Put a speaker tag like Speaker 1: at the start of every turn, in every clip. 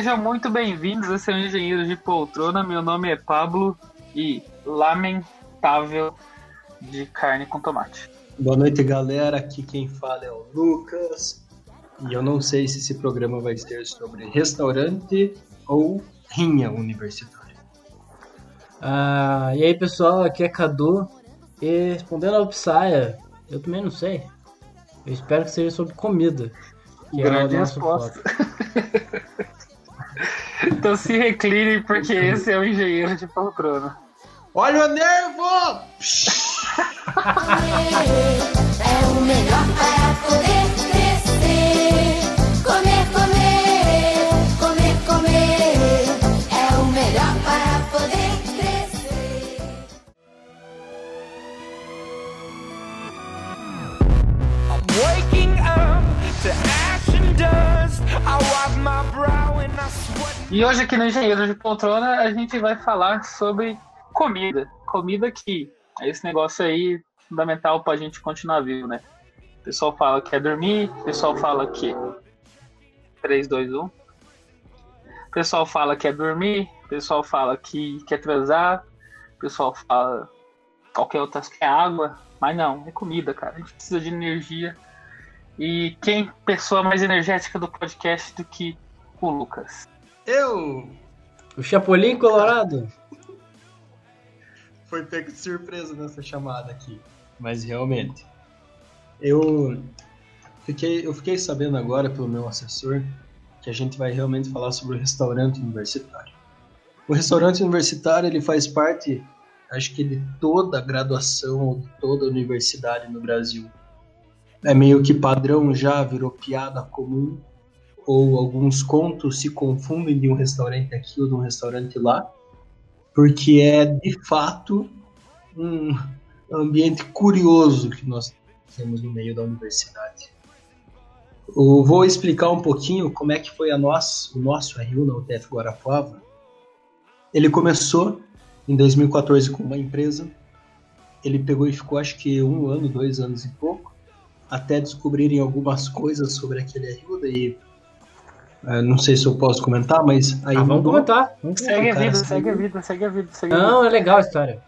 Speaker 1: Sejam muito bem-vindos a ser um engenheiro de poltrona. Meu nome é Pablo e lamentável de carne com tomate.
Speaker 2: Boa noite, galera. Aqui quem fala é o Lucas. E eu não sei se esse programa vai ser sobre restaurante ou rinha universitária.
Speaker 3: Ah, e aí, pessoal, aqui é Cadu. E respondendo ao Psya, eu também não sei. Eu espero que seja sobre comida. Que
Speaker 1: Grande
Speaker 3: é o nosso
Speaker 1: resposta. Então se recline, porque esse é o engenheiro de poltrona.
Speaker 2: Olha o nervo!
Speaker 4: É o melhor para poder crescer. Comer, comer, comer, comer. É o melhor para poder crescer.
Speaker 5: I'm waking up to ash and dust. I wipe my brow.
Speaker 1: E hoje aqui no Engenheiro de Poltrona a gente vai falar sobre comida. Comida que é esse negócio aí fundamental pra gente continuar vivo, né? O pessoal fala que é dormir, o pessoal fala que 3, 2, 1. O pessoal fala que é dormir, o pessoal fala que quer transar, o pessoal fala qualquer outra que é água, mas não, é comida, cara. A gente precisa de energia. E quem pessoa mais energética do podcast do que o Lucas?
Speaker 2: Eu
Speaker 3: O Chapolin Colorado.
Speaker 2: foi pego de surpresa nessa chamada aqui. Mas realmente. Eu fiquei, eu fiquei sabendo agora pelo meu assessor que a gente vai realmente falar sobre o restaurante universitário. O restaurante universitário ele faz parte, acho que de toda a graduação ou de toda a universidade no Brasil. É meio que padrão já, virou piada comum, ou alguns contos se confundem de um restaurante aqui ou de um restaurante lá, porque é de fato um ambiente curioso que nós temos no meio da universidade. Eu vou explicar um pouquinho como é que foi a nosso, o nosso RU na UTF Guarapuava. Ele começou em 2014 com uma empresa. Ele pegou e ficou acho que um ano, dois anos e pouco, até descobrirem algumas coisas sobre aquele RU. Daí, eh, não sei se eu posso comentar, mas aí
Speaker 3: Ah, vamos comentar. Vamos comentar.
Speaker 1: Segue a vida, segue a vida, segue a vida, segue a vida.
Speaker 3: Não, é legal a história.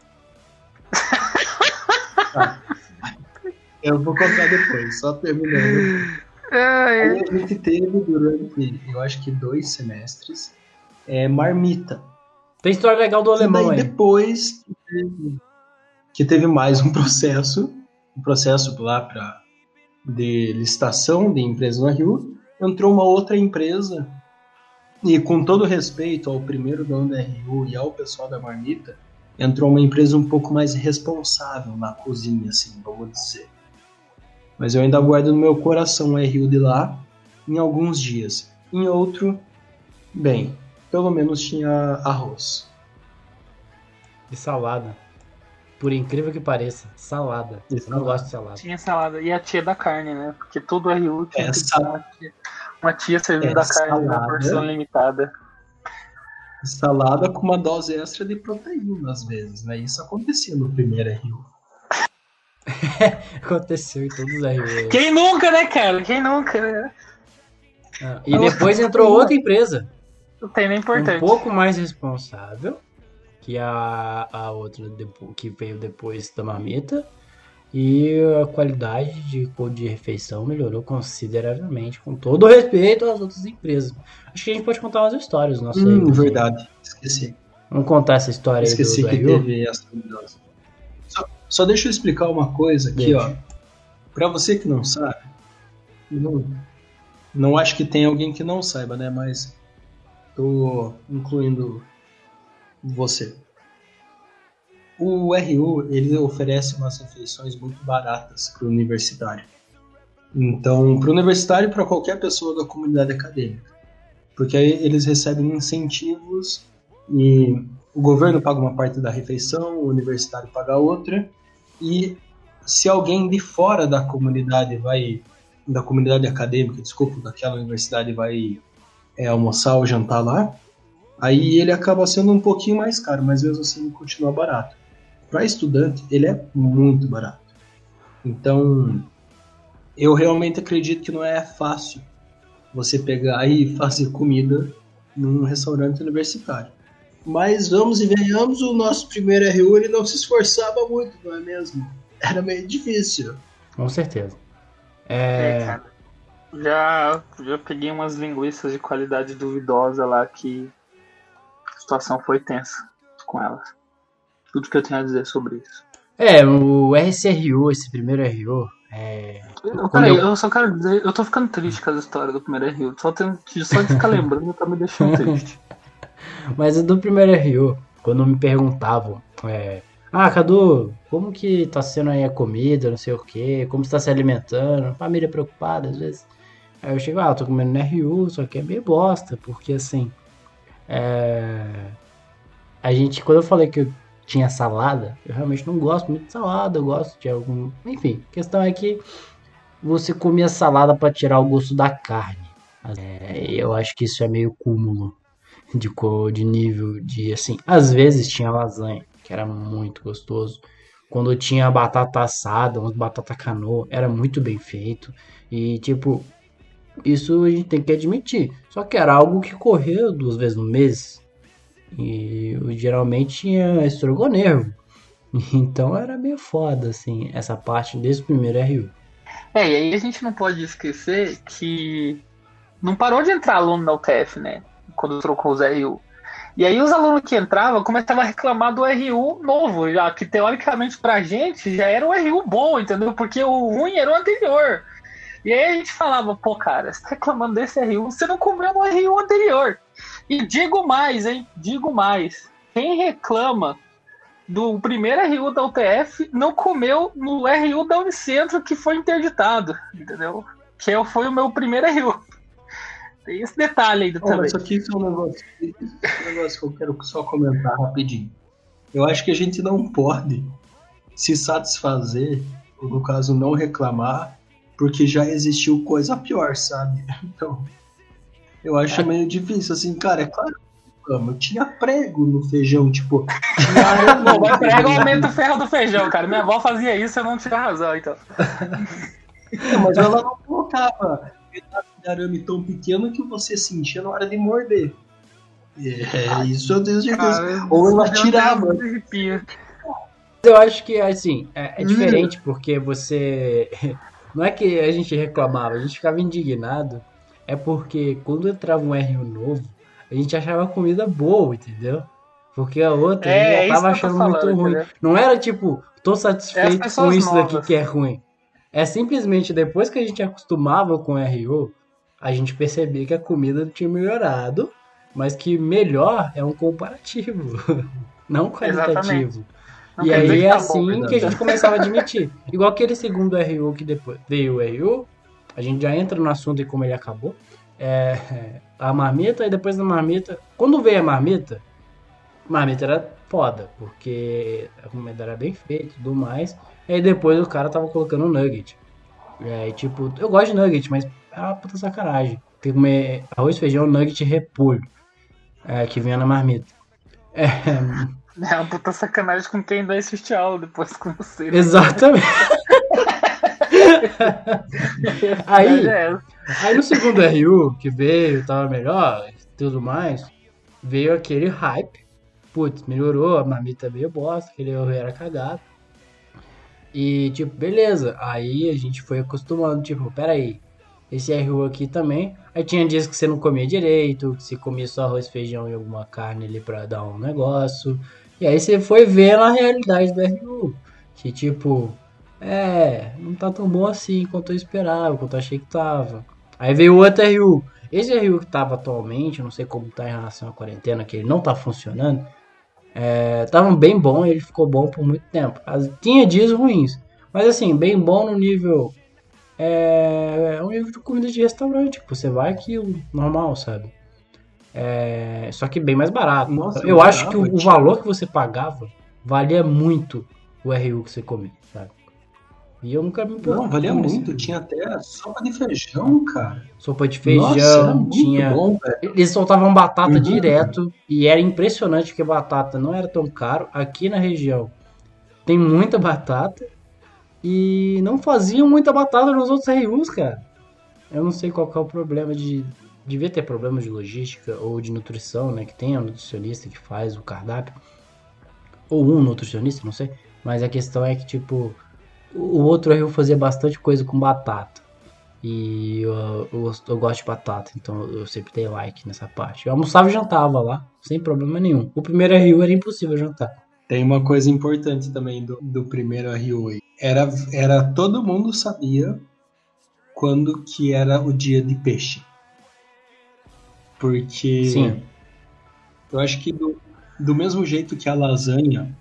Speaker 2: Eu vou contar depois, só terminando. Aí a gente teve durante, eu acho que dois semestres, é, marmita.
Speaker 3: Tem história legal do
Speaker 2: E
Speaker 3: alemão
Speaker 2: daí
Speaker 3: aí.
Speaker 2: depois que teve, que teve mais um processo, um processo lá para de licitação de empresa no Rio, entrou uma outra empresa e com todo respeito ao primeiro dono da RU e ao pessoal da marmita, entrou uma empresa um pouco mais responsável na cozinha, assim, vamos dizer. Mas eu ainda guardo no meu coração a RU de lá em alguns dias. Em outro, bem, pelo menos tinha arroz.
Speaker 3: E salada. Por incrível que pareça, salada.
Speaker 2: E
Speaker 3: Eu não gosto de salada.
Speaker 1: Tinha salada. E a tia da carne, né? Porque todo RU tinha
Speaker 2: É,
Speaker 1: que uma tia, uma tia servindo
Speaker 2: É,
Speaker 1: a carne na
Speaker 2: salada.
Speaker 1: porção limitada.
Speaker 2: Salada com uma dose extra de proteína, às vezes, né? Isso acontecia no primeiro RU.
Speaker 3: Aconteceu em todos os RU.
Speaker 1: Quem nunca, né, cara? Quem nunca, né?
Speaker 3: Ah, E depois entrou outra empresa.
Speaker 1: Não tem nem
Speaker 3: um
Speaker 1: importância.
Speaker 3: pouco mais responsável que a, a outra que veio depois da marmita. E a qualidade de, de refeição melhorou consideravelmente, com todo o respeito às outras empresas. Acho que a gente pode contar umas histórias nossa aí,
Speaker 2: Hum, verdade. Esqueci.
Speaker 3: Vamos contar essa história aí
Speaker 2: Esqueci
Speaker 3: do, do
Speaker 2: que teve essa. Só, só deixa eu explicar uma coisa aqui,
Speaker 3: Deixa.
Speaker 2: ó. Pra você que não sabe, não, não acho que tem alguém que não saiba, né? Mas tô incluindo você. O RU, ele oferece umas refeições muito baratas para o universitário. Então, para o universitário e para qualquer pessoa da comunidade acadêmica. Porque aí eles recebem incentivos e o governo paga uma parte da refeição, o universitário paga outra, e se alguém de fora da comunidade vai, da comunidade acadêmica, desculpa, daquela universidade vai é, almoçar ou jantar lá, aí ele acaba sendo um pouquinho mais caro, mas mesmo assim ele continua barato. Para estudante, ele é muito barato. Então, eu realmente acredito que não é fácil você pegar e fazer comida num restaurante universitário. Mas vamos e venhamos, o nosso primeiro RU ele não se esforçava muito, não é mesmo? Era meio difícil.
Speaker 3: Com certeza.
Speaker 1: É,
Speaker 3: É,
Speaker 1: cara. Já, já peguei umas linguiças de qualidade duvidosa lá que situação foi tensa com elas. Tudo que eu tenho a dizer sobre isso.
Speaker 3: é, o RCRU, esse primeiro RU, é,
Speaker 1: Eu, peraí,
Speaker 3: eu-
Speaker 1: eu... só quero dizer, eu tô ficando triste com as histórias do primeiro Rio. Só, tenho, só de ficar lembrando tá me deixando triste.
Speaker 3: Mas do primeiro RU, quando me perguntavam, é, ah, Cadu, como que tá sendo aí a comida, não sei o que, como você tá se alimentando, família preocupada às vezes. Aí eu chego, ah, eu tô comendo no RU, só que é meio bosta, porque assim, é, a gente, quando eu falei que eu tinha salada, eu realmente não gosto muito de salada, eu gosto de algum, enfim, a questão é que você comia salada pra tirar o gosto da carne. É, eu acho que isso é meio cúmulo de de nível, de assim. Às vezes tinha lasanha, que era muito gostoso. Quando tinha batata assada, umas batata canoa, era muito bem feito. E tipo, isso a gente tem que admitir. Só que era algo que corria duas vezes no mês. E geralmente tinha estrogonevo. Então era meio foda, assim, essa parte desse primeiro RU.
Speaker 1: É, e aí a gente não pode esquecer que não parou de entrar aluno da UTF, né? Quando trocou os RU. E aí os alunos que entravam começavam a reclamar do RU novo, já que teoricamente pra gente já era um RU bom, entendeu? Porque o ruim era o anterior. E aí a gente falava, pô, cara, você tá reclamando desse RU, você não comeu no RU anterior. E digo mais, hein? Digo mais. Quem reclama do primeiro RU da UTF não comeu no RU da Unicentro que foi interditado, entendeu? Que foi o meu primeiro RU. Tem esse detalhe ainda
Speaker 2: Ó,
Speaker 1: também.
Speaker 2: mas aqui é um negócio, isso é um negócio que eu quero só comentar rapidinho. Eu acho que a gente não pode se satisfazer, ou no caso não reclamar, porque já existiu coisa pior, sabe? Então, eu acho meio difícil, assim, cara, é claro que eu tinha prego no feijão, tipo.
Speaker 1: Não, mas
Speaker 2: feijão.
Speaker 1: aumenta o ferro do feijão, cara. Minha avó fazia isso, eu não tinha razão, então.
Speaker 2: Não, mas ela não colocava pedaço de arame tão pequeno que você sentia na hora de morder. É, isso eu tenho certeza. Ou ela tirava.
Speaker 3: Eu acho que, assim, é, é
Speaker 2: Hum.
Speaker 3: diferente porque você. Não é que a gente reclamava, a gente ficava indignado. É porque quando entrava um RU novo, a gente achava a comida boa, entendeu? Porque a outra a
Speaker 1: É,
Speaker 3: gente
Speaker 1: é
Speaker 3: já
Speaker 1: isso
Speaker 3: tava achando
Speaker 1: falando,
Speaker 3: muito ruim.
Speaker 1: entendeu?
Speaker 3: Não era tipo, tô satisfeito
Speaker 1: É
Speaker 3: com isso daqui
Speaker 1: novas.
Speaker 3: que é ruim. É simplesmente depois que a gente acostumava com o RU, a gente percebia que a comida tinha melhorado, mas que melhor é um comparativo, não qualitativo.
Speaker 1: Não
Speaker 3: E aí é
Speaker 1: tá bom,
Speaker 3: assim
Speaker 2: verdade.
Speaker 3: que a gente começava a admitir. Igual aquele segundo RU que depois veio o RU, a gente já entra no assunto e como ele acabou. É, a marmita, e depois da marmita. Quando veio a marmita, a marmita era foda, porque a comida era bem feita e tudo mais. E aí depois o cara tava colocando nugget. E tipo, eu gosto de nugget, mas é uma puta sacanagem. Tem que comer arroz, feijão, nugget e repolho. É, que vinha na marmita. É,
Speaker 1: É uma puta sacanagem com quem vai assistir aula depois com você. né?
Speaker 3: exatamente. Aí,
Speaker 1: É,
Speaker 3: Aí no segundo RU, que veio, tava melhor e tudo mais, veio aquele hype. Putz, melhorou, a marmita veio bosta, aquele RU era cagado. E tipo, beleza. Aí a gente foi acostumando, tipo, peraí, esse RU aqui também. Aí tinha dias que você não comia direito, que você comia só arroz, feijão e alguma carne ali pra dar um negócio. E aí você foi ver a realidade do RU. Que tipo, é, não tá tão bom assim quanto eu esperava, quanto eu achei que tava. Aí veio o outro RU. Esse RU que tava atualmente, não sei como tá em relação à quarentena, que ele não tá funcionando. É, tava bem bom ele ficou bom por muito tempo. As- tinha dias ruins, mas assim, bem bom no nível. É, é um nível de comida de restaurante. que Você vai que o normal, sabe? É, só que bem mais barato.
Speaker 2: Nossa,
Speaker 3: eu acho que o, o valor que você pagava valia muito o RU que você comia, sabe? E eu nunca me
Speaker 2: Não, valia muito. Tinha até sopa de feijão, cara.
Speaker 3: Sopa de
Speaker 2: Nossa,
Speaker 3: feijão,
Speaker 2: muito
Speaker 3: tinha.
Speaker 2: bom.
Speaker 3: Eles soltavam batata
Speaker 2: Uhum.
Speaker 3: direto e era impressionante porque batata não era tão caro. Aqui na região tem muita batata e não faziam muita batata nos outros RUs, cara. Eu não sei qual que é o problema de devia ter problemas de logística ou de nutrição, né? Que tem a nutricionista que faz o cardápio. Ou um nutricionista, não sei. Mas a questão é que, tipo, o outro rio fazia bastante coisa com batata. E eu, eu, eu gosto de batata, então eu sempre dei like nessa parte. Eu almoçava e jantava lá, sem problema nenhum. O primeiro rio era impossível jantar.
Speaker 2: Tem uma coisa importante também do, do primeiro aí. Era, era todo mundo sabia quando que era o dia de peixe. Porque
Speaker 3: Sim.
Speaker 2: eu acho que do, do mesmo jeito que a lasanha,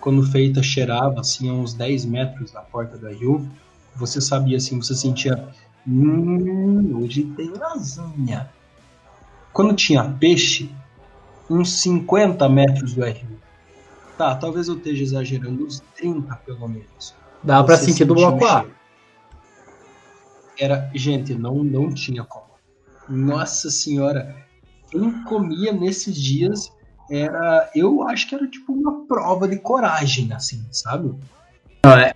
Speaker 2: quando feita, cheirava assim a uns 10 metros da porta da RU, você sabia assim, você sentia. Hum, hoje tem lasanha. Quando tinha peixe, uns 50 metros do RU. Tá, talvez eu esteja exagerando, uns 30 pelo menos.
Speaker 3: Pra
Speaker 2: Você
Speaker 3: sentir do bloco A.
Speaker 2: Era, gente, não, não tinha como. Nossa senhora, quem comia nesses dias era, eu acho que era tipo uma prova de coragem, assim, sabe?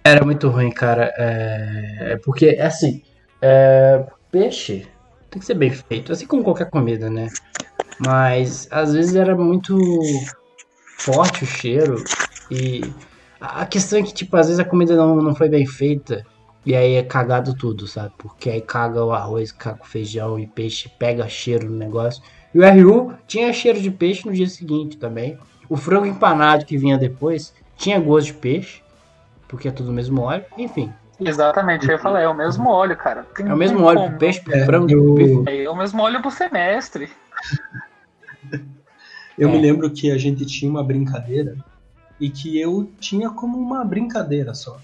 Speaker 3: Era muito ruim, cara. É, é porque, assim, é, peixe tem que ser bem feito, assim como qualquer comida, né? Mas às vezes era muito forte o cheiro e a questão é que, tipo, às vezes a comida não, não foi bem feita e aí é cagado tudo, sabe? Porque aí caga o arroz, caga o feijão e peixe, pega cheiro no negócio. E o RU tinha cheiro de peixe no dia seguinte também. O frango empanado que vinha depois tinha gosto de peixe, porque é tudo o mesmo óleo. Enfim,
Speaker 1: Exatamente, eu ia falar, é o mesmo óleo, cara. Tem-
Speaker 3: é o mesmo óleo pro peixe, pro
Speaker 2: É,
Speaker 3: frango, pro bife.
Speaker 1: É o mesmo óleo pro semestre.
Speaker 2: Eu
Speaker 3: É.
Speaker 2: me lembro que a gente tinha uma brincadeira e que eu tinha como uma brincadeira só.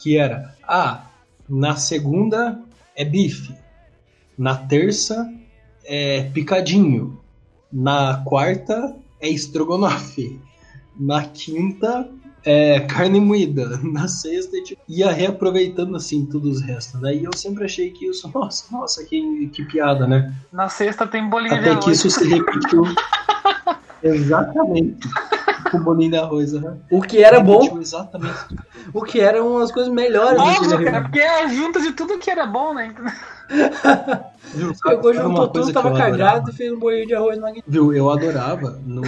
Speaker 2: Que era, ah, na segunda é bife, na terça é picadinho, na quarta é estrogonofe, na quinta é carne moída, na sexta é tipo, ia reaproveitando assim todos os restos. Daí eu sempre achei que isso, nossa, nossa, que, que piada, né?
Speaker 1: Na sexta tem bolinho de
Speaker 2: Até
Speaker 1: arroz.
Speaker 2: que isso se repetiu exatamente com o bolinho de arroz. Né?
Speaker 3: O que era bom,
Speaker 2: exatamente.
Speaker 3: o que era uma das coisas melhores
Speaker 1: Óbvio,
Speaker 3: daquele
Speaker 1: cara, porque é a junta de tudo que era bom, né?
Speaker 2: Viu?
Speaker 3: Pegou, juntou tudo,
Speaker 2: que
Speaker 3: tava
Speaker 2: eu
Speaker 3: cagado
Speaker 2: adorava?
Speaker 3: e fez um bolinho de arroz magnífico.
Speaker 2: Viu, eu adorava no,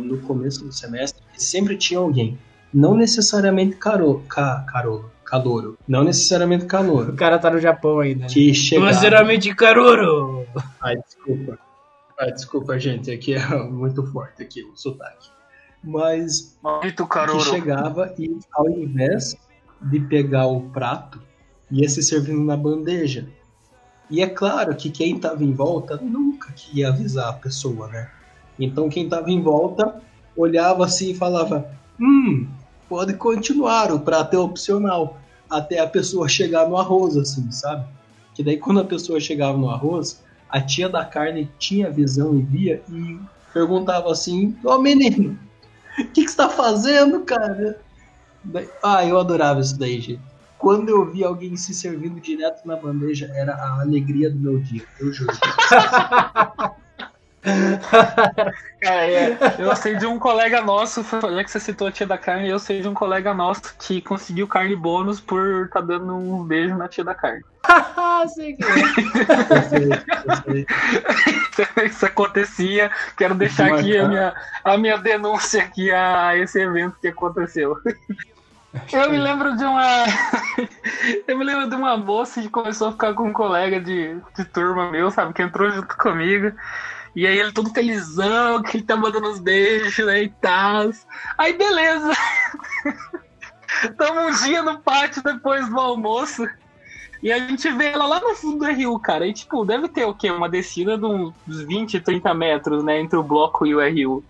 Speaker 2: no começo do semestre, sempre tinha alguém, não necessariamente caro, ca, carolo, calouro, não necessariamente
Speaker 3: O
Speaker 2: calouro,
Speaker 3: cara tá no Japão ainda. né?
Speaker 2: que chegava...
Speaker 3: Sinceramente, Karoro!
Speaker 2: Ai, desculpa. Ai, desculpa, gente, aqui é muito forte aqui o sotaque. Mas
Speaker 1: Maldito
Speaker 2: que chegava e ao invés de pegar o prato, ia se servindo na bandeja. E é claro que quem estava em volta nunca ia avisar a pessoa, né? Então quem estava em volta olhava assim e falava: Hum, pode continuar, o prato é opcional. Até a pessoa chegar no arroz, assim, sabe? Que daí quando a pessoa chegava no arroz, a tia da carne tinha visão e via e perguntava assim: Ô menino, o que, que você tá fazendo, cara? Ah, eu adorava isso daí, gente. Quando eu vi alguém se servindo direto na bandeja, era a alegria do meu dia, eu juro.
Speaker 1: Cara, é, eu sei de um colega nosso, já que você citou a tia da carne, eu sei de um colega nosso que conseguiu carne bônus por tá dando um beijo na tia da carne.
Speaker 3: Sei que é.
Speaker 1: Isso acontecia. Quero deixar aqui a minha, a minha denúncia aqui a esse evento que aconteceu. Eu me lembro de uma. Eu me lembro de uma moça que começou a ficar com um colega de, de turma meu, sabe? Que entrou junto comigo. E aí ele todo felizão, que ele tá mandando uns beijos, né, e tal. Aí beleza. Tamo um dia no pátio depois do almoço. E a gente vê ela lá no fundo do rio, cara. E tipo, deve ter o quê? Uma descida de uns 20, 30 metros, né? Entre o bloco e o RU.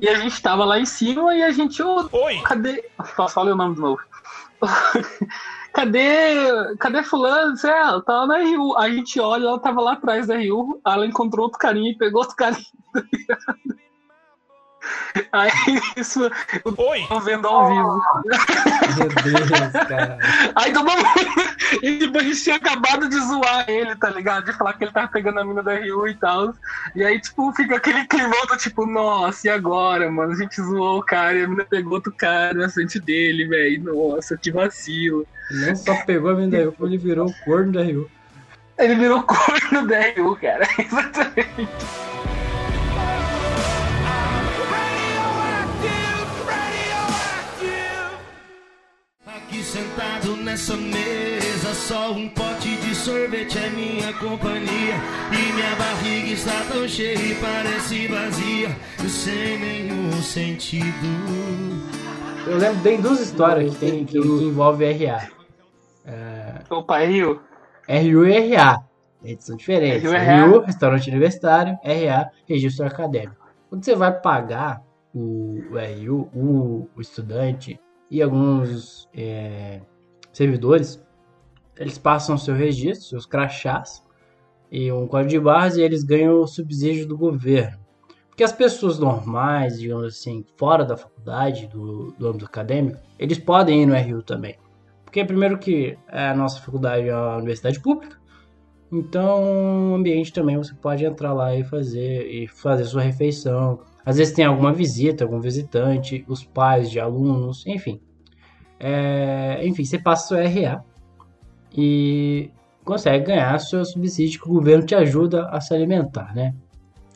Speaker 1: E a gente tava lá em cima e a gente, ô,
Speaker 5: Oi!
Speaker 1: cadê. Fa- Falei o nome de novo. cadê. Cadê fulano? Você, ela tava na RU. A gente olha, ela tava lá atrás da RU. Ela encontrou outro carinha e pegou outro carinha. Aí isso
Speaker 5: Oi!
Speaker 1: eu vendo ao vivo.
Speaker 3: Meu Deus, cara.
Speaker 1: Aí todo mundo. E tipo, a gente tinha acabado de zoar ele, tá ligado? De falar que ele tava pegando a mina da Rio e tal. E aí, tipo, fica aquele climão do tipo, nossa, e agora, mano? A gente zoou o cara e a mina pegou outro cara na frente dele, velho. Nossa, que vacilo.
Speaker 3: Não só pegou a menina da Rio, como ele virou o corno da Rio.
Speaker 1: Ele virou corno da RU, cara. Exatamente.
Speaker 6: Sentado nessa mesa, só um pote de sorvete é minha companhia. E minha barriga está tão cheia e parece vazia, sem nenhum sentido.
Speaker 3: Eu lembro bem duas histórias que, tem, que, que envolve RA.
Speaker 1: Opa, Rio.
Speaker 3: RU e RA. Eles são diferentes.
Speaker 1: RU.
Speaker 3: RU, restaurante universitário, RA, registro acadêmico. Quando você vai pagar o, o RU, o, o estudante e alguns é, servidores, eles passam seu registro, seus crachás e um código de barras e eles ganham o subsídio do governo. Porque as pessoas normais, digamos assim, fora da faculdade, do, do âmbito acadêmico, eles podem ir no RU também. Porque primeiro que a nossa faculdade é uma universidade pública, então o ambiente também você pode entrar lá e fazer e fazer sua refeição. Às vezes tem alguma visita, algum visitante, os pais de alunos, enfim. É, enfim, você passa seu RA e consegue ganhar seu subsídio que o governo te ajuda a se alimentar, né?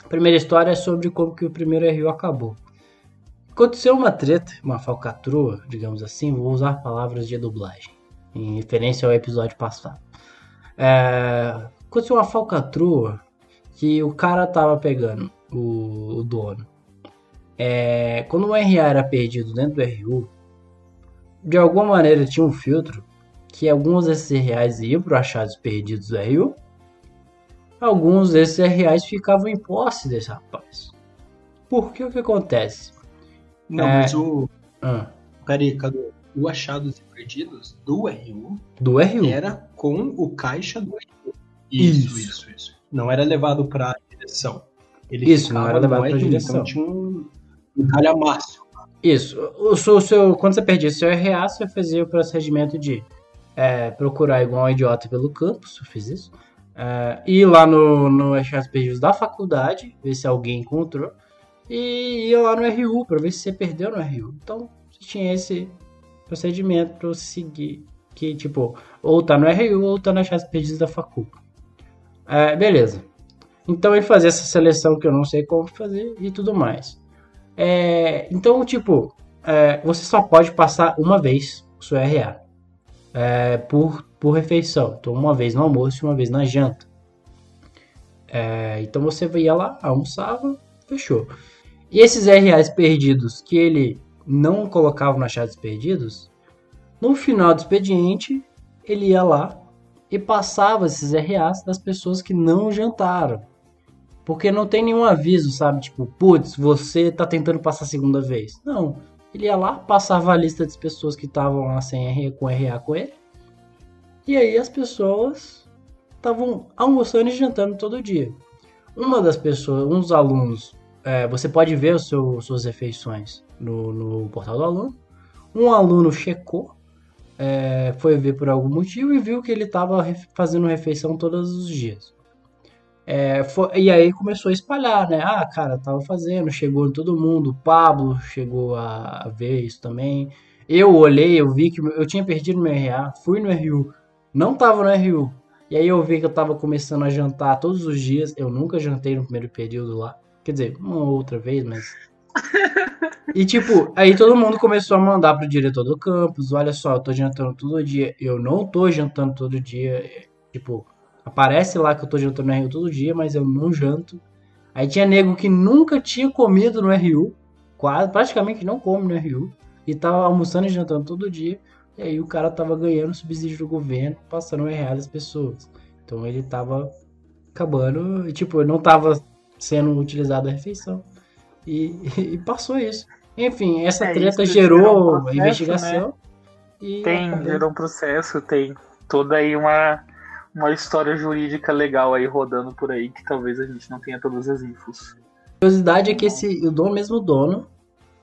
Speaker 3: A primeira história é sobre como que o primeiro RU acabou. Aconteceu uma treta, uma falcatrua, digamos assim, vou usar palavras de dublagem, em referência ao episódio passado. É, aconteceu uma falcatrua que o cara tava pegando, o, o dono. É, quando o RA era perdido dentro do RU, de alguma maneira tinha um filtro que alguns desses reais iam para achados perdidos do RU, alguns desses reais ficavam em posse desse rapaz. Por que o que acontece?
Speaker 2: Não,
Speaker 3: É.
Speaker 2: mas o.
Speaker 3: Ah,
Speaker 2: Peraí, cadê? O Achados e Perdidos do RU
Speaker 3: do RU.
Speaker 2: era com o caixa do RU. Isso,
Speaker 3: Isso.
Speaker 2: isso, isso. Não era levado pra direção. Ele
Speaker 3: Isso, não era levado pra
Speaker 2: RU,
Speaker 3: direção.
Speaker 2: Então tinha um, um calhamaço.
Speaker 3: Isso. O seu, o seu- quando você perdia seu RA, você fazia o procedimento de é, procurar igual um idiota pelo campus, eu fiz isso. É, ir lá no, no Achados Perdidos da faculdade, ver se alguém encontrou. E ir lá no RU, pra ver se você perdeu no RU. Então, você tinha esse procedimento você seguir. Que, tipo, ou tá no RU ou tá no Achados Perdidos da facu. É, beleza. Então ele fazia essa seleção que eu não sei como fazer e tudo mais. É, então, tipo, é, você só pode passar uma vez o seu RA é, por, por refeição. Então, uma vez no almoço e uma vez na janta. É, então você ia lá, almoçava, fechou. E esses RAs perdidos que ele não colocava no achados perdidos, no final do expediente, ele ia lá e passava esses RAs das pessoas que não jantaram. Porque não tem nenhum aviso, sabe? Tipo, putz, você tá tentando passar a segunda vez. Não. Ele ia lá, passava a lista das pessoas que estavam lá sem RA, com RA com ele. E aí as pessoas estavam almoçando e jantando todo dia. Uma das pessoas, um dos alunos, é, você pode ver os seu, suas refeições no, no portal do aluno. Um aluno checou, é, foi ver por algum motivo e viu que ele estava fazendo refeição todos os dias. É, foi- e aí começou a espalhar, né? Ah, cara, tava fazendo, chegou em todo mundo. O Pablo chegou a, a ver isso também. Eu olhei, eu vi que eu tinha perdido meu RA, fui no RU, não tava no RU. E aí eu vi que eu tava começando a jantar todos os dias. Eu nunca jantei no primeiro período lá. Quer dizer, uma ou outra vez, mas. E tipo, aí todo mundo começou a mandar pro diretor do campus: olha só, eu tô jantando todo dia. Eu não tô jantando todo dia. Tipo, aparece lá que eu tô jantando no RU todo dia, mas eu não janto. Aí tinha nego que nunca tinha comido no RU, quase, praticamente não come no RU, e tava almoçando e jantando todo dia. E aí o cara tava ganhando subsídio do governo, passando o RA das pessoas. Então ele tava acabando, e tipo, não tava sendo utilizado a refeição. E, e passou isso. Enfim, essa
Speaker 1: É,
Speaker 3: treta
Speaker 1: gerou um processo,
Speaker 3: investigação. E
Speaker 1: Tem,
Speaker 3: acabou.
Speaker 1: gerou um processo, tem toda aí uma, uma história jurídica legal aí rodando por aí que talvez a gente não tenha todas as infos.
Speaker 3: A curiosidade é que esse, o dono, mesmo dono,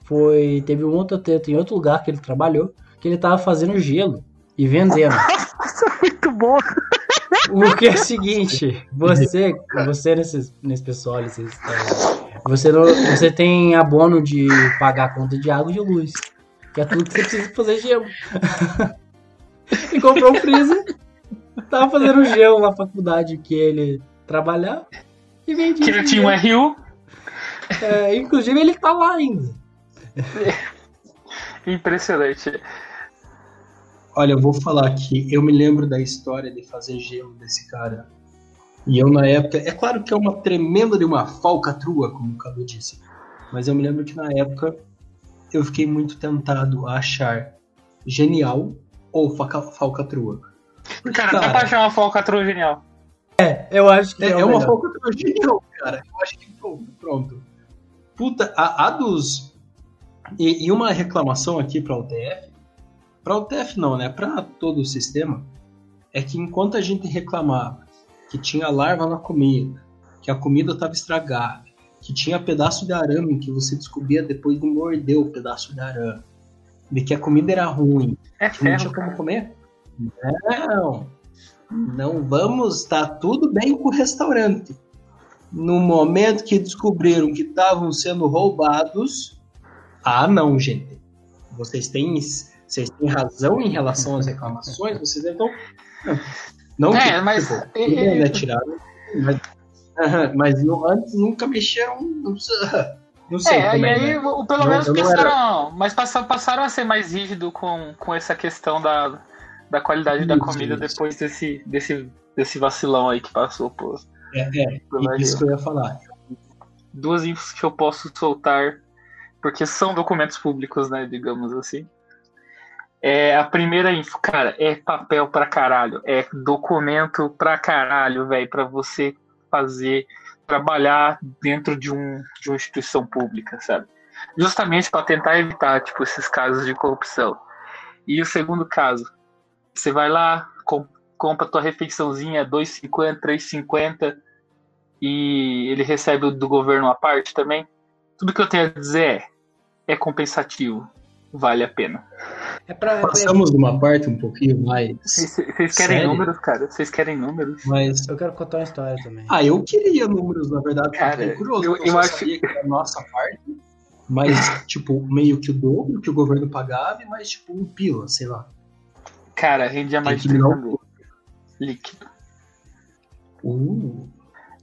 Speaker 3: foi teve um outro treta em outro lugar que ele trabalhou, que ele tava fazendo gelo e vendendo.
Speaker 1: Muito bom!
Speaker 3: O que é o seguinte, você, você nesse, nesse pessoal, é, você, não, você tem abono de pagar a conta de água e de luz, que é tudo que você precisa fazer gelo. e comprou um freezer, tava fazendo gelo na faculdade que ele trabalhava e vendia.
Speaker 1: Que ele tinha um RU.
Speaker 3: É, inclusive ele tá lá ainda.
Speaker 1: Impressionante.
Speaker 2: Olha, eu vou falar que eu me lembro da história de fazer gelo desse cara. E eu, na época, é claro que é uma tremenda de uma falcatrua, como o Cadu disse. Mas eu me lembro que na época eu fiquei muito tentado a achar genial ou falcatrua. Porque,
Speaker 1: Cara, dá pra achar uma falcatrua genial.
Speaker 3: Eu acho que
Speaker 2: É,
Speaker 3: é,
Speaker 2: é uma falcatrua genial, cara. Eu acho que pronto. pronto. Puta, a, a dos. E, e uma reclamação aqui pra UTF. Pra UTF não, né? Pra todo o sistema. É que enquanto a gente reclamava que tinha larva na comida, que a comida estava estragada, que tinha pedaço de arame que você descobria depois de morder o pedaço de arame, de que a comida era ruim,
Speaker 1: É
Speaker 2: que não
Speaker 1: ferro,
Speaker 2: tinha como
Speaker 1: cara.
Speaker 2: comer? Não. Não vamos, tá tudo bem com o restaurante. No momento que descobriram que estavam sendo roubados, ah, não, gente. Vocês têm, vocês têm razão em relação às reclamações, vocês então não
Speaker 1: É,
Speaker 2: que,
Speaker 1: mas-
Speaker 2: tipo, né, tiraram, mas, mas não- antes nunca mexeram, não sei, não sei
Speaker 1: É, e
Speaker 2: também,
Speaker 1: aí,
Speaker 2: né?
Speaker 1: o- pelo menos
Speaker 2: não
Speaker 1: passaram. Mas passaram, passaram a ser mais rígido com, com essa questão da, da qualidade da
Speaker 2: Isso,
Speaker 1: comida
Speaker 2: isso.
Speaker 1: depois desse, desse, desse vacilão aí que passou, pô.
Speaker 2: É, é, isso que eu ia falar.
Speaker 1: Duas infos que eu posso soltar, porque são documentos públicos, né, digamos assim. É, a primeira info, cara, é papel pra caralho. É documento pra caralho, velho, pra você fazer, trabalhar dentro de, um, de uma instituição pública, sabe? Justamente pra tentar evitar, tipo, esses casos de corrupção. E o segundo caso, você vai lá, com- compra tua refeiçãozinha, 2,50, 3,50 e ele recebe do governo à parte também. Tudo que eu tenho a dizer é, é compensativo, vale a pena.
Speaker 3: É pra,
Speaker 2: Passamos de uma parte um pouquinho mais.
Speaker 1: Vocês querem
Speaker 2: Sério?
Speaker 1: números, cara? Vocês querem números?
Speaker 2: Mas.
Speaker 3: Eu quero contar uma história também.
Speaker 2: Ah, eu queria números, na verdade.
Speaker 1: Cara,
Speaker 2: eu fiquei curioso.
Speaker 1: eu-
Speaker 2: Eu,
Speaker 1: eu
Speaker 2: só
Speaker 1: acho-
Speaker 2: sabia que era a nossa parte. Mas, tipo, meio que o dobro que o governo pagava, mas, tipo, um pila, sei lá.
Speaker 1: Cara, rendia mais de
Speaker 2: que
Speaker 1: 30
Speaker 2: não-
Speaker 1: mil. Líquido.
Speaker 2: Uh,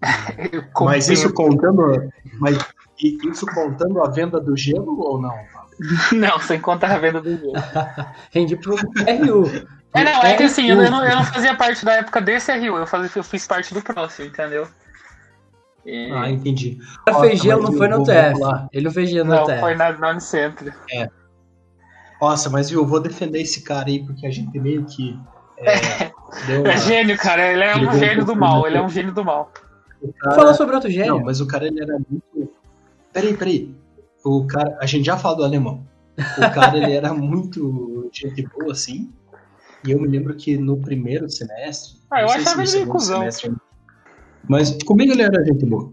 Speaker 2: mas isso contando. Mas isso contando a venda do gelo ou não?
Speaker 1: Não, sem contar a venda do jogo.
Speaker 3: Rendi pro RU.
Speaker 1: É, não, é que assim, eu, não, eu não fazia parte da época desse RU, eu, fazia, eu fiz parte do próximo, entendeu? E-
Speaker 2: Ah, entendi.
Speaker 3: Ele fez gelo, não foi no TF. Ele não fez gelo no
Speaker 1: não,
Speaker 3: TF.
Speaker 1: foi na, na Unicentro.
Speaker 2: Nossa, mas viu, eu vou defender esse cara aí, porque a gente meio que. É, deu uma-
Speaker 1: É gênio, cara, ele é um
Speaker 2: Ligou um
Speaker 1: gênio do mal, ele é um gênio do mal.
Speaker 2: cara-
Speaker 3: Fala sobre outro gênio.
Speaker 2: Não, mas o cara ele era muito. Peraí, peraí. O cara. A gente já falou do alemão. O cara ele era muito gente boa, assim. E eu me lembro que no primeiro semestre.
Speaker 1: Ah, eu achava
Speaker 2: se
Speaker 1: ele cuzão.
Speaker 2: semestre Mas comigo ele era gente boa.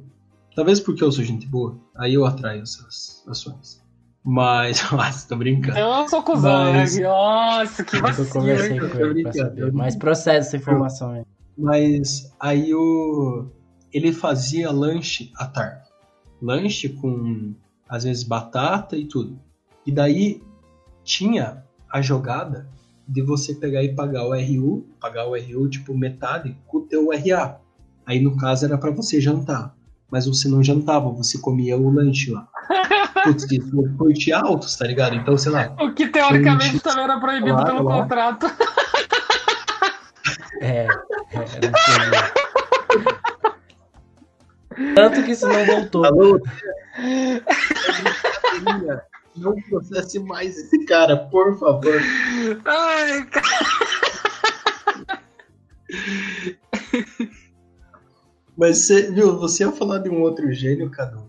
Speaker 2: Talvez porque eu sou gente boa. Aí eu atraio essas ações. Mas, nossa, tô brincando.
Speaker 1: Eu sou cuzão,
Speaker 2: Mas-
Speaker 1: né? Nossa, que
Speaker 3: Eu
Speaker 1: vacilo.
Speaker 3: conversei
Speaker 1: hein?
Speaker 3: com ele pra saber. Mas processa essa informação aí.
Speaker 2: Mas aí o ele fazia lanche à tarde. Lanche com às vezes batata e tudo. E daí tinha a jogada de você pegar e pagar o RU, pagar o RU tipo metade com o teu RA. Aí no caso era pra você jantar, mas você não jantava, você comia o lanche lá. Putz, isso foi de altos, tá ligado? Então, sei lá,
Speaker 1: O que teoricamente
Speaker 2: Gente,
Speaker 1: também era proibido
Speaker 2: lá,
Speaker 1: pelo
Speaker 2: lá.
Speaker 1: contrato.
Speaker 3: É, é, não entendi. Tanto que isso não voltou.
Speaker 2: Alô? Não processe mais esse cara, por favor.
Speaker 1: Ai, cara.
Speaker 2: Mas você, viu, você ia falar de um outro gênio, Cadu.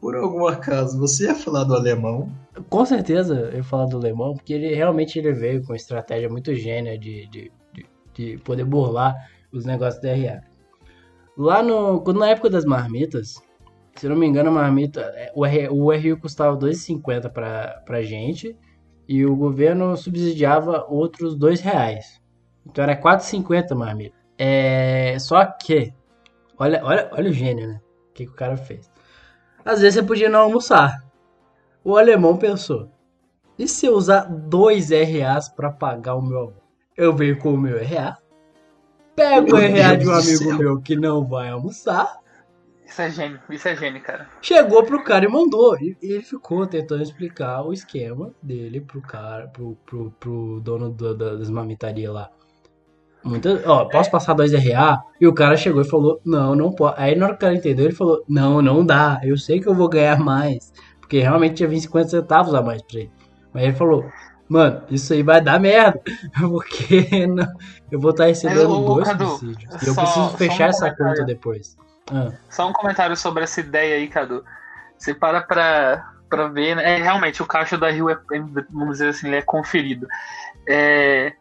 Speaker 2: Por algum acaso, você ia falar do alemão?
Speaker 3: Com certeza eu ia falar do Lemão, porque ele realmente ele veio com estratégia muito gênia de, de, de, de poder burlar os negócios da RA. Lá no. Quando na época das marmitas, se não me engano, a marmita. é, O, R, o RU custava 2,50 pra, pra gente. E o governo subsidiava outros 2 reais. Então era 4,50 a marmita. É, só que. Olha, olha, olha o gênio, né? O que, que o cara fez. Às vezes você podia não almoçar. O alemão pensou: e se eu usar dois RAs para pagar o meu almoço? Eu venho com o meu RA, Pega o
Speaker 2: Meu
Speaker 3: RA
Speaker 2: Deus
Speaker 3: de um amigo
Speaker 2: céu.
Speaker 3: meu que não vai almoçar.
Speaker 1: Isso é gênio, isso é gênio, cara.
Speaker 3: Chegou pro cara e mandou. E ele ficou tentando explicar o esquema dele pro cara, pro, pro, pro dono do- da- das mamitarias lá. Muita, ó, posso passar 2 RA? E o cara chegou e falou, não, não pode. Aí na hora que o cara entendeu, ele falou, não, não dá. Eu sei que eu vou ganhar mais. Porque realmente tinha 20, 50 centavos a mais pra ele. Mas ele falou, mano, isso aí vai dar merda. Porque não- eu vou estar recebendo
Speaker 1: Mas, ô, ô,
Speaker 3: dois
Speaker 1: Cadu,
Speaker 3: subsídios. E eu
Speaker 1: só-
Speaker 3: preciso fechar
Speaker 1: um
Speaker 3: essa conta depois. Ah,
Speaker 1: Só um comentário sobre essa ideia aí, Cadu. Você para pra, pra ver, né? É, realmente, o caixa da Rio é, vamos dizer assim, ele é conferido. É,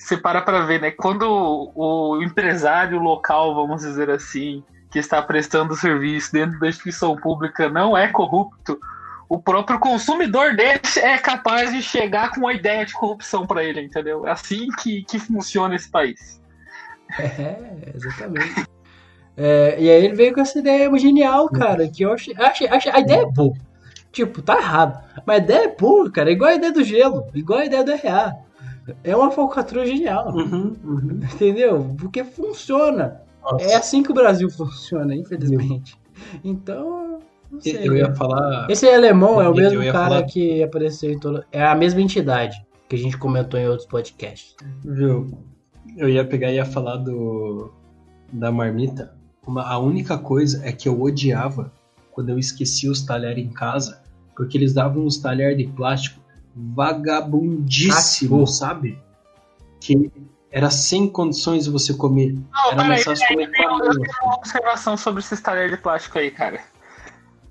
Speaker 1: você para pra ver, né? Quando o, empresário local, vamos dizer assim, que está prestando serviço dentro da instituição pública não é corrupto, o próprio consumidor dele é capaz de chegar com uma ideia de corrupção pra ele, entendeu? É assim que, que funciona esse país.
Speaker 3: É, exatamente. É, e aí ele veio com essa ideia genial, cara, que eu achei, achei, achei- A ideia é boa. Tipo, tá errado. Mas a ideia é boa, cara. Igual a ideia do gelo. Igual a ideia do RA. É uma falcatrua genial.
Speaker 2: Uhum, uhum.
Speaker 3: Entendeu? Porque funciona.
Speaker 2: Nossa.
Speaker 3: É assim que o Brasil funciona, infelizmente. Então, não sei.
Speaker 2: Eu ia falar.
Speaker 3: Esse alemão é o mesmo cara
Speaker 2: falar-
Speaker 3: que apareceu em toda. É a mesma entidade que a gente comentou em outros podcasts.
Speaker 2: Viu? Eu ia pegar e ia falar do. Da marmita. Uma- a única coisa é que eu odiava quando eu esquecia os talheres em casa, porque eles davam uns talheres de plástico vagabundíssimo,
Speaker 3: Ah,
Speaker 2: sabe? Que era sem condições de você comer.
Speaker 1: Não,
Speaker 2: Era mais fácil comer com a
Speaker 1: Eu
Speaker 2: mão.
Speaker 1: tenho uma observação sobre esses talheres de plástico aí, cara.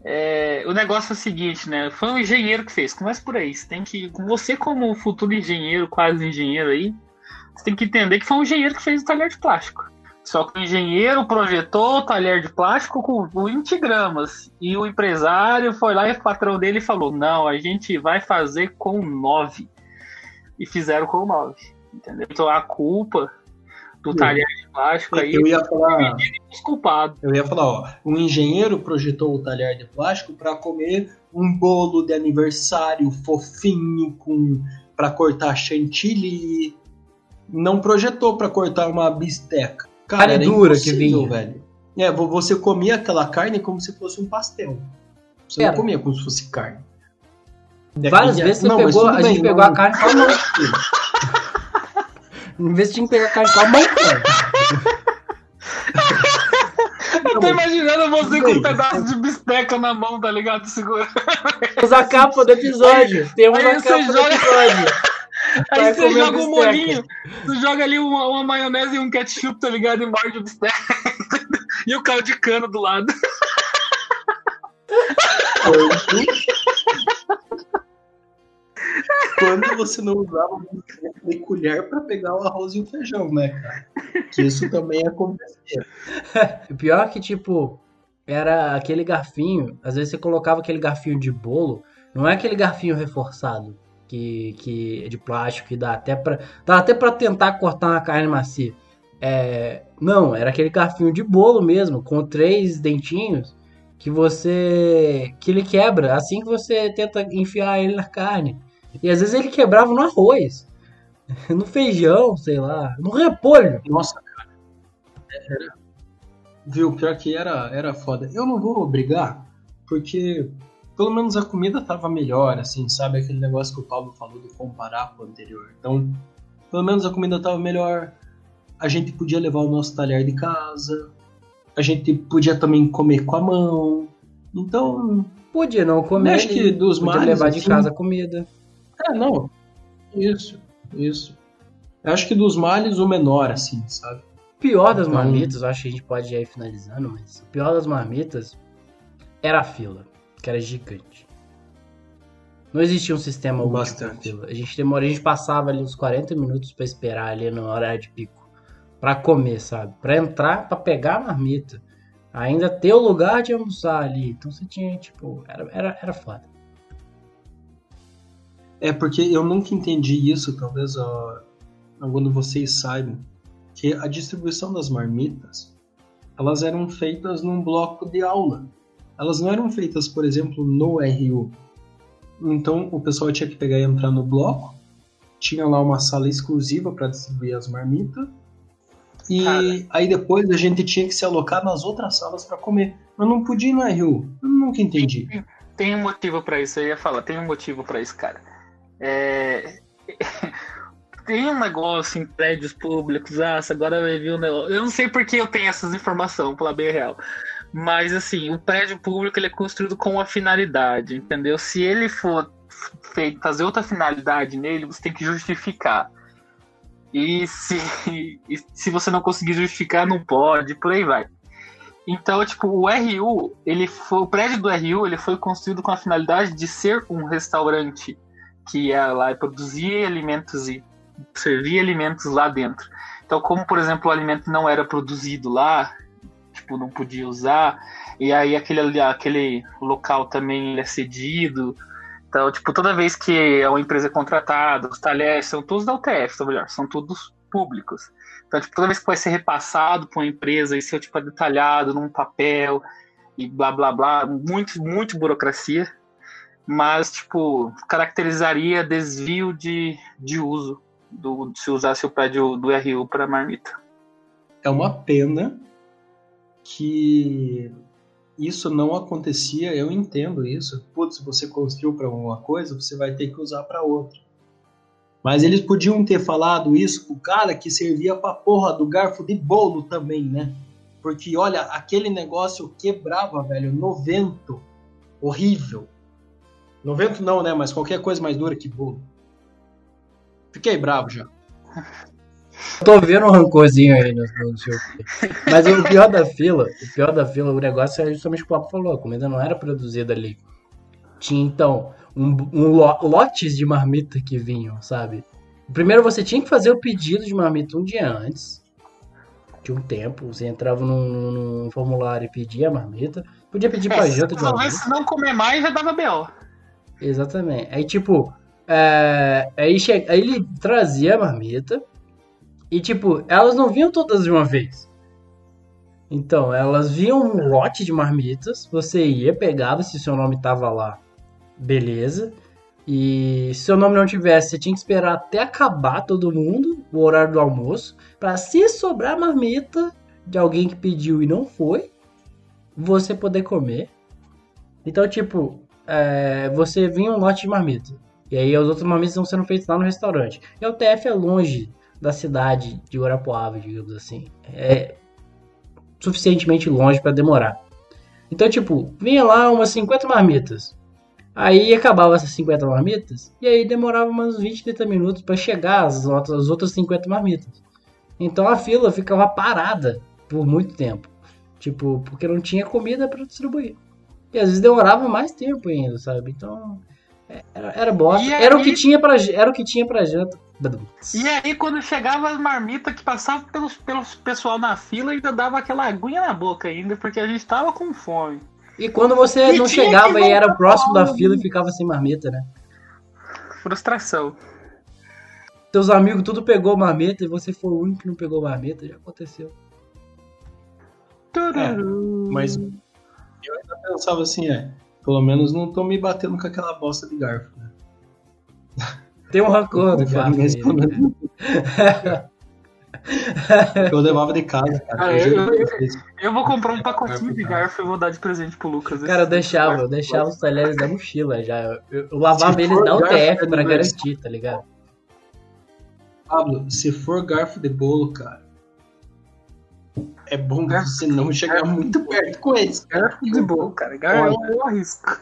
Speaker 1: É, o negócio é o seguinte, né? Foi um engenheiro que fez. Começa por aí. Você tem que. Você, como futuro engenheiro, quase engenheiro aí, você tem que entender que foi um engenheiro que fez o talher de plástico. Só que o engenheiro projetou o talher de plástico com 20 gramas. E o empresário foi lá e o patrão dele falou: Não, a gente vai fazer com 9. E fizeram com 9. Entendeu? Então a culpa do
Speaker 2: Eu-
Speaker 1: talher de plástico aí
Speaker 2: Eu ia falar.
Speaker 1: os culpados.
Speaker 2: Eu ia falar, ó, um engenheiro projetou o talher de plástico para comer um bolo de aniversário fofinho com para cortar chantilly. Não projetou para cortar uma bisteca. Cara,
Speaker 3: Carne
Speaker 2: era
Speaker 3: dura que vinha.
Speaker 2: velho. É, vo- você comia aquela carne como se fosse um pastel. Você
Speaker 3: Era.
Speaker 2: não comia como se fosse carne.
Speaker 3: Várias
Speaker 2: É,
Speaker 3: vezes você
Speaker 2: não,
Speaker 3: pegou, a
Speaker 2: bem,
Speaker 3: gente pegou
Speaker 2: não-
Speaker 3: a carne com a mão. Em vez de tinha que pegar a carne com a mão, cara.
Speaker 1: Eu tô imaginando você com um pedaço de bisteca na mão, tá ligado? Segura.
Speaker 3: Temos a capa do episódio. Temos
Speaker 1: aí
Speaker 3: a
Speaker 1: você
Speaker 3: capa do
Speaker 1: joga-
Speaker 3: episódio.
Speaker 1: Aí
Speaker 3: Vai
Speaker 1: você joga um molinho, você joga ali uma, uma maionese e um ketchup, tá ligado? E morde o bisteca. e o caldo de cana do lado.
Speaker 2: Quando você não usava de colher para pegar o arroz e o feijão, né, cara? Que isso também acontecia.
Speaker 3: O pior é que, tipo, era aquele garfinho. Às vezes você colocava aquele garfinho de bolo. Não é aquele garfinho reforçado. Que, que é de plástico que dá até pra. Dá até pra tentar cortar uma carne macia. É, não, era aquele garfinho de bolo mesmo, com três dentinhos. Que você. que ele quebra assim que você tenta enfiar ele na carne. E às vezes ele quebrava no arroz. No feijão, sei lá. No repolho.
Speaker 2: Nossa, cara. Era... Viu, pior que era, era foda. Eu não vou brigar, porque pelo menos a comida tava melhor, assim, sabe? Aquele negócio que o Pablo falou de comparar com o anterior. Então, pelo menos a comida tava melhor. A gente podia levar o nosso talher de casa. A gente podia também comer com a mão. Então,
Speaker 3: Podia não comer.
Speaker 2: Acho que dos
Speaker 3: podia
Speaker 2: males,
Speaker 3: levar de
Speaker 2: assim,
Speaker 3: casa a comida.
Speaker 2: é, não. Isso, isso. Eu acho que dos males o menor, assim, sabe?
Speaker 3: O pior das
Speaker 2: Então-
Speaker 3: marmitas, acho que a gente pode ir finalizando, mas o pior das marmitas era a fila, que era gigante. Não existia um sistema
Speaker 2: Bastante.
Speaker 3: A gente demora, a gente passava ali uns 40 minutos pra esperar ali no horário de pico pra comer, sabe? Pra entrar, pra pegar a marmita. Ainda ter o lugar de almoçar ali. Então você tinha, tipo, era, era, era foda.
Speaker 2: É porque eu nunca entendi isso, talvez ó, quando vocês saibam, que a distribuição das marmitas, elas eram feitas num bloco de aula. Elas não eram feitas, por exemplo, no RU. Então o pessoal tinha que pegar e entrar no bloco, tinha lá uma sala exclusiva para distribuir as marmitas, E
Speaker 1: Cara.
Speaker 2: aí depois a gente tinha que se alocar nas outras salas pra comer. Mas não podia ir no RU. Eu nunca entendi.
Speaker 1: Tem um motivo pra isso, eu ia falar, tem um motivo pra isso, cara. É... tem um negócio em prédios públicos, ah, agora vai vir um negócio. Eu não sei por que eu tenho essas informações, pra bem real. Mas assim, o prédio público ele é construído com uma finalidade, entendeu? Se ele for feito fazer outra finalidade nele, você tem que justificar. E se, e se você não conseguir justificar, não pode, por aí vai. Então, tipo, o RU, ele foi, o prédio do RU, ele foi construído com a finalidade de ser um restaurante que ia lá e produzia alimentos e servia alimentos lá dentro. Então, como por exemplo o alimento não era produzido lá, tipo, não podia usar, e aí aquele, aquele local também é cedido. Então, tipo, toda vez que é uma empresa contratada, os talheres são todos da UTF, ou melhor, são todos públicos. Então, tipo, toda vez que vai ser repassado para uma empresa, isso é tipo é detalhado num papel e blá blá blá, muito, muito burocracia, mas tipo, caracterizaria desvio de, de uso do, se usasse o prédio do RU para marmita.
Speaker 2: É uma pena que isso não acontecia. Eu entendo isso. Putz, você construiu para uma coisa, você vai ter que usar para outra. Mas eles podiam ter falado isso pro cara que servia pra porra do garfo de bolo também, né? Porque, olha, aquele negócio quebrava, velho, no vento. Horrível. No vento não, né? Mas qualquer coisa mais dura que bolo. Fiquei bravo já.
Speaker 3: Tô vendo um rancorzinho aí no, no seu. Mas o pior da fila, o pior da fila, o negócio é justamente o que o Papo falou, a comida não era produzida ali. Tinha então um, um lo- lotes de marmita que vinham, sabe? Primeiro você tinha que fazer o pedido de marmita um dia antes. De um tempo. Você entrava num, num formulário e pedia a marmita. Podia pedir pra
Speaker 1: É,
Speaker 3: janta de vez.
Speaker 1: se não comer mais já dava BO.
Speaker 3: Exatamente. Aí, tipo, é, aí, che... aí ele trazia a marmita e, tipo, elas não vinham todas de uma vez. Então, elas vinham um lote de marmitas, você ia, pegava, se seu nome tava lá, beleza. E se seu nome não tivesse, você tinha que esperar até acabar todo mundo, o horário do almoço, pra se sobrar marmita de alguém que pediu e não foi, você poder comer. Então, tipo, é, você vinha um lote de marmita. E aí os outros marmitas estão sendo feitos lá no restaurante. E o TF é longe da cidade de Guarapuava, digamos assim. É suficientemente longe para demorar. Então, tipo, vinha lá umas 50 marmitas. Aí acabava essas 50 marmitas. E aí demorava umas 20, 30 minutos para chegar as outras, as outras 50 marmitas. Então a fila ficava parada por muito tempo. Tipo, porque não tinha comida para distribuir. E às vezes demorava mais tempo ainda, sabe? Então, era, era bosta.
Speaker 1: E
Speaker 3: Era o que
Speaker 1: aí-
Speaker 3: tinha para era o que tinha para janta.
Speaker 1: E aí, quando chegava as marmitas que passavam pelos, pelos pessoal na fila, ainda dava aquela aguinha na boca ainda, porque a gente tava com fome.
Speaker 3: E quando você
Speaker 1: E
Speaker 3: não chegava e era próximo da fila e ficava sem marmita, né?
Speaker 1: Frustração.
Speaker 3: Seus amigos tudo pegou marmita e você foi o único que não pegou marmita, já aconteceu.
Speaker 1: Tururu.
Speaker 2: Mas eu ainda pensava assim, é, pelo menos não tô me batendo com aquela bosta de garfo, né?
Speaker 3: Tem um rancor do garfo aí,
Speaker 2: esposa-
Speaker 3: né?
Speaker 2: Eu levava de casa, cara.
Speaker 1: Ah,
Speaker 2: Eu
Speaker 1: eu- eu- vou comprar um pacotinho de garfo e vou dar de presente pro Lucas.
Speaker 3: Cara, eu deixava, eu deixava os talheres da mochila já. Eu, lavava eles na UTF
Speaker 2: é
Speaker 3: pra garantir, tá ligado?
Speaker 2: Pablo, se for garfo de bolo, cara, é bom você não chegar muito perto com eles.
Speaker 1: Garfo de boa, cara. Garfo
Speaker 2: Olha.
Speaker 1: eu arrisco.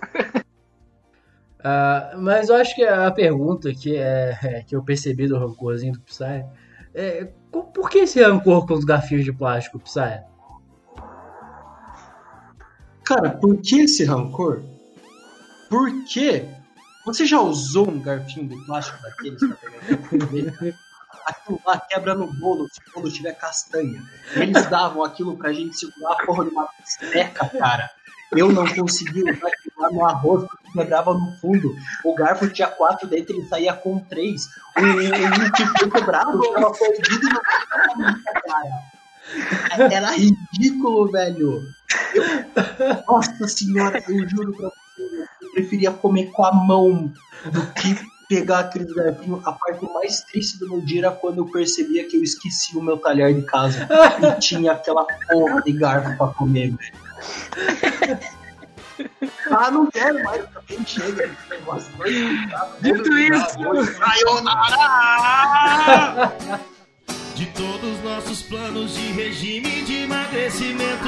Speaker 3: Ah, mas eu acho que a pergunta que, é, é, que eu percebi do rancorzinho do Psy é por que esse rancor com os garfinhos de plástico, Psy?
Speaker 2: Cara, por que esse rancor? Porque você já usou um garfinho de plástico daqueles pra pegar? Aquilo lá quebra no bolo se o bolo tiver castanha. Eles davam aquilo pra gente segurar a porra de uma bisteca, cara. Eu não consegui usar aquilo lá no arroz porque quebrava no fundo. O garfo tinha quatro dentro, ele saía com três. O, o, o que foi quebrado tava perdido e nunca, cara. Era ridículo, velho. Eu- Nossa senhora, eu juro pra você, eu preferia comer com a mão do que pegar aquele garfinho, a parte mais triste do meu dia era quando eu percebia que eu esqueci o meu talher de casa e tinha aquela porra de garfo pra comer. Ah, não quero mais, também chega. esse negócio.
Speaker 1: Dito isso,
Speaker 6: De todos os nossos planos de regime de emagrecimento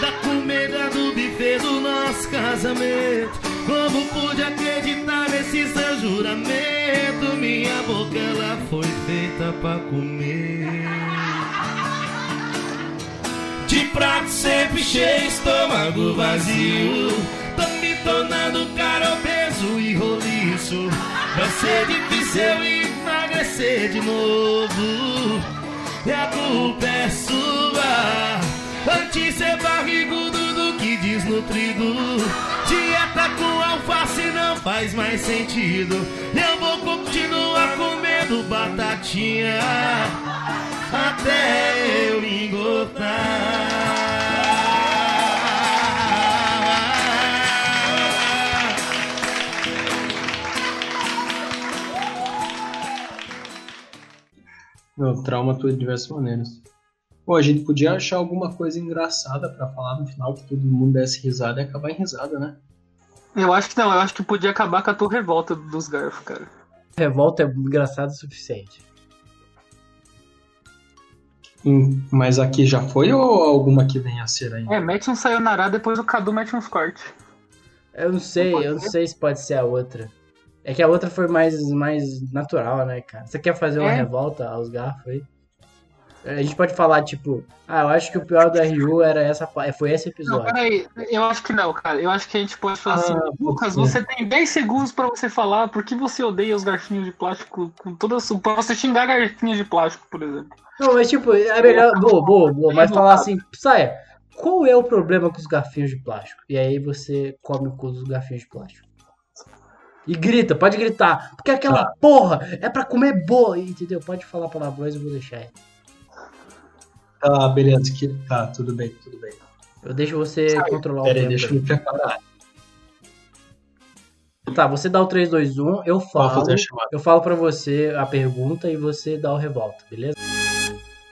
Speaker 6: Da comida do buffet do nosso casamento Como pude acreditar nesse seu juramento Minha boca ela foi feita pra comer De prato sempre cheio, estômago vazio Tô me tornando cara obeso e roliço Vai ser difícil emagrecer de novo e a culpa é sua. Antes ser barrigudo do que desnutrido. Dieta com alface não faz mais sentido. Eu vou continuar comendo batatinha até eu engordar.
Speaker 2: Meu, trauma atua de diversas maneiras. Pô, a gente podia achar alguma coisa engraçada pra falar no final que todo mundo desse risada e acabar em risada, né?
Speaker 1: Eu acho que não, eu acho que podia acabar com a tua revolta dos garfos, cara.
Speaker 3: Revolta é engraçado o suficiente.
Speaker 2: Hum, Mas aqui já foi ou alguma que vem a ser ainda?
Speaker 1: É, mete um sayonara, depois o Cadu mete uns cortes.
Speaker 3: Eu não sei, eu não sei se pode ser a outra. É que a outra foi mais, mais natural, né, cara? Você quer fazer uma
Speaker 1: É.
Speaker 3: revolta aos garfos aí? A gente pode falar, tipo, ah, eu acho que o pior do RU era essa, pa- foi esse
Speaker 1: Não,
Speaker 3: episódio.
Speaker 1: peraí, eu acho que não, cara. Eu acho que a gente pode falar assim,
Speaker 2: Ah,
Speaker 1: Lucas,
Speaker 2: pode ser.
Speaker 1: você tem 10 segundos pra você falar por que você odeia os garfinhos de plástico com toda a sua... Pra você xingar garfinhos de plástico, por exemplo.
Speaker 3: Não, mas tipo, é melhor. Boa, boa, boa. Mas falar assim, Saia, qual é o problema com os garfinhos de plástico? E aí você come o cu dos garfinhos de plástico. E grita, pode gritar. Porque aquela porra é pra comer boa, entendeu? Pode falar palavrões, eu vou deixar aí.
Speaker 2: Tá, beleza. Que... Tá, tudo bem, tudo bem.
Speaker 3: Eu deixo você controlar o
Speaker 2: Pera aí,
Speaker 3: tempo.
Speaker 2: deixa eu me preparar.
Speaker 3: Tá, você dá o 3, 2, 1, eu falo. Eu falo pra você a pergunta e você dá o revolta, beleza?